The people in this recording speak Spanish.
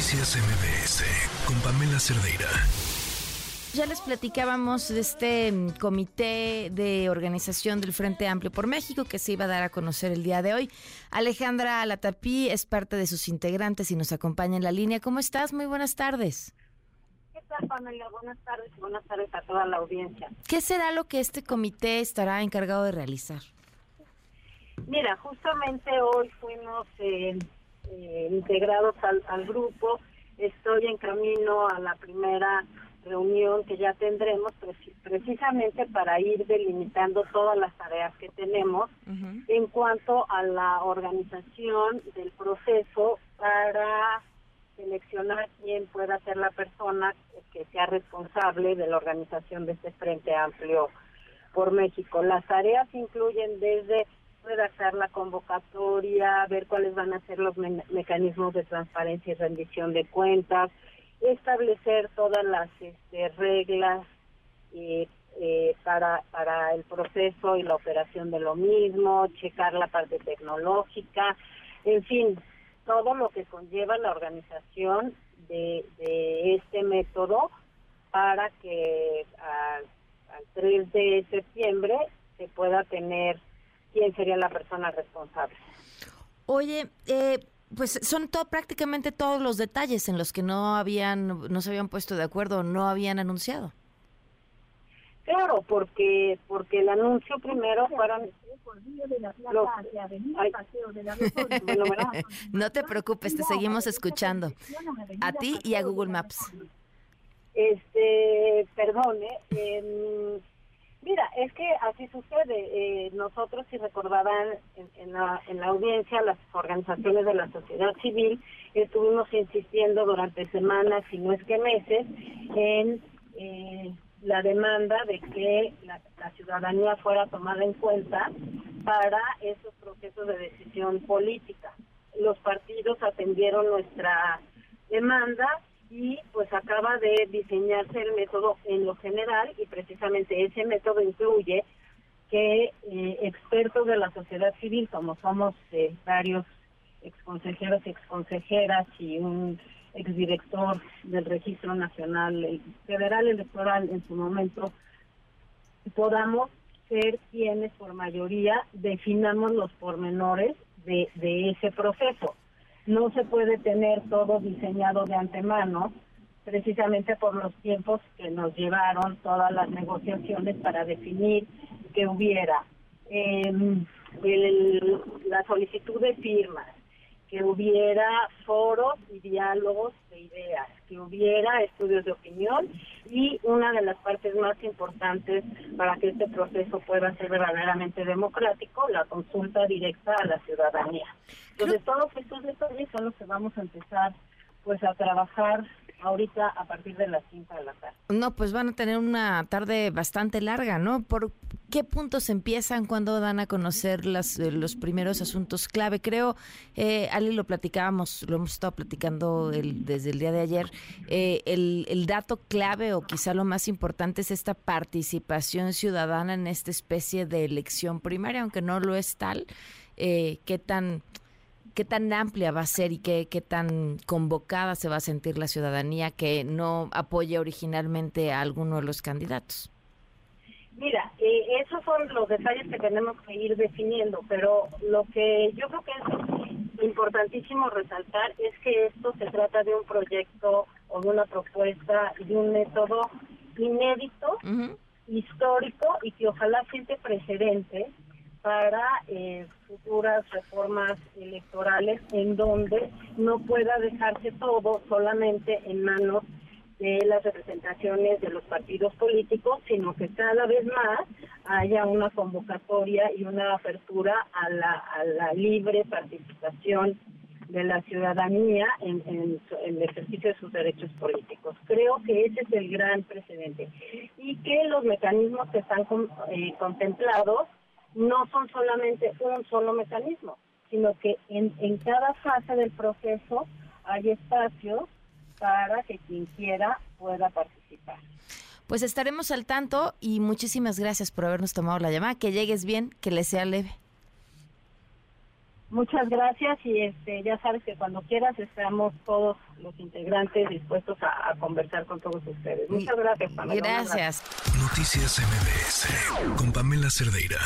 Noticias MBS con Pamela Cerdeira. Ya les platicábamos de este mm, comité de organización del Frente Amplio por México que se iba a dar a conocer el día de hoy. Alejandra Latapí es parte de sus integrantes y nos acompaña en la línea. ¿Cómo estás? Muy buenas tardes. ¿Qué tal, Pamela? Buenas tardes y buenas tardes a toda la audiencia. ¿Qué será lo que este comité estará encargado de realizar? Mira, justamente hoy fuimos eh, eh, integrados al, al grupo. Estoy en camino a la primera reunión que ya tendremos precisamente para ir delimitando todas las tareas que tenemos en cuanto a la organización del proceso para seleccionar quién pueda ser la persona que sea responsable de la organización de este Frente Amplio por México. Las tareas incluyen desde redactar la convocatoria, ver cuáles van a ser los mecanismos de transparencia y rendición de cuentas, establecer todas las este, reglas eh, para, para el proceso y la operación de lo mismo, checar la parte tecnológica, en fin, todo lo que conlleva la organización de, de este método para que al, al 3 de septiembre se pueda tener quién sería la persona responsable. Oye, eh, pues son todo, prácticamente todos los detalles en los que no habían, no se habían puesto de acuerdo, no habían anunciado. Claro, porque porque el anuncio primero fueron no te preocupes, te seguimos escuchando. A ti y a Google Maps. Este, perdone, eh, Mira, es que así sucede. Eh, nosotros, si recordarán en, la, en la audiencia, las organizaciones de la sociedad civil, estuvimos insistiendo durante semanas, si no es que meses, en eh, la demanda de que la, ciudadanía fuera tomada en cuenta para esos procesos de decisión política. Los partidos atendieron nuestra demanda y pues acaba de diseñarse el método en lo general y precisamente ese método incluye que eh, expertos de la sociedad civil, como somos eh, varios exconsejeros y exconsejeras y un exdirector del Registro Nacional Federal Electoral en su momento, podamos ser quienes por mayoría definamos los pormenores de, de ese proceso no se puede tener todo diseñado de antemano, precisamente por los tiempos que nos llevaron todas las negociaciones para definir que hubiera. Em, la solicitud de firmas, que hubiera foros y diálogos de ideas, que hubiera estudios de opinión y una de las partes más importantes para que este proceso pueda ser verdaderamente democrático, la consulta directa a la ciudadanía. Entonces, todos estos detalles son los que vamos a empezar pues a trabajar ahorita a partir de las 5 de la tarde. No, pues van a tener una tarde bastante larga, ¿no? ¿Por qué puntos empiezan cuando dan a conocer las, eh, los primeros asuntos clave? Creo, eh, Ali, lo platicábamos, lo hemos estado platicando desde el día de ayer, eh, el, el dato clave o quizá lo más importante es esta participación ciudadana en esta especie de elección primaria, aunque no lo es tal. Eh, ¿Qué tan qué tan amplia va a ser y qué, qué tan convocada se va a sentir la ciudadanía que no apoye originalmente a alguno de los candidatos? Mira, eh, esos son los detalles que tenemos que ir definiendo, pero lo que yo creo que es importantísimo resaltar es que esto se trata de un proyecto o de una propuesta, de un método inédito, histórico y que ojalá siente precedente para eh, futuras reformas electorales en donde no pueda dejarse todo solamente en manos de las representaciones de los partidos políticos, sino que cada vez más haya una convocatoria y una apertura a la, a la libre participación de la ciudadanía en, en, el ejercicio de sus derechos políticos. Creo que ese es el gran precedente y que los mecanismos que están eh, contemplados no son solamente un solo mecanismo, sino que en, en cada fase del proceso hay espacios para que quien quiera pueda participar. Pues estaremos al tanto y muchísimas gracias por habernos tomado la llamada. Que llegues bien, que le sea leve. Muchas gracias y este ya sabes que cuando quieras estamos todos los integrantes dispuestos a, conversar con todos ustedes. Muchas gracias, Pamela. Gracias. Noticias MBS con Pamela Cerdeira.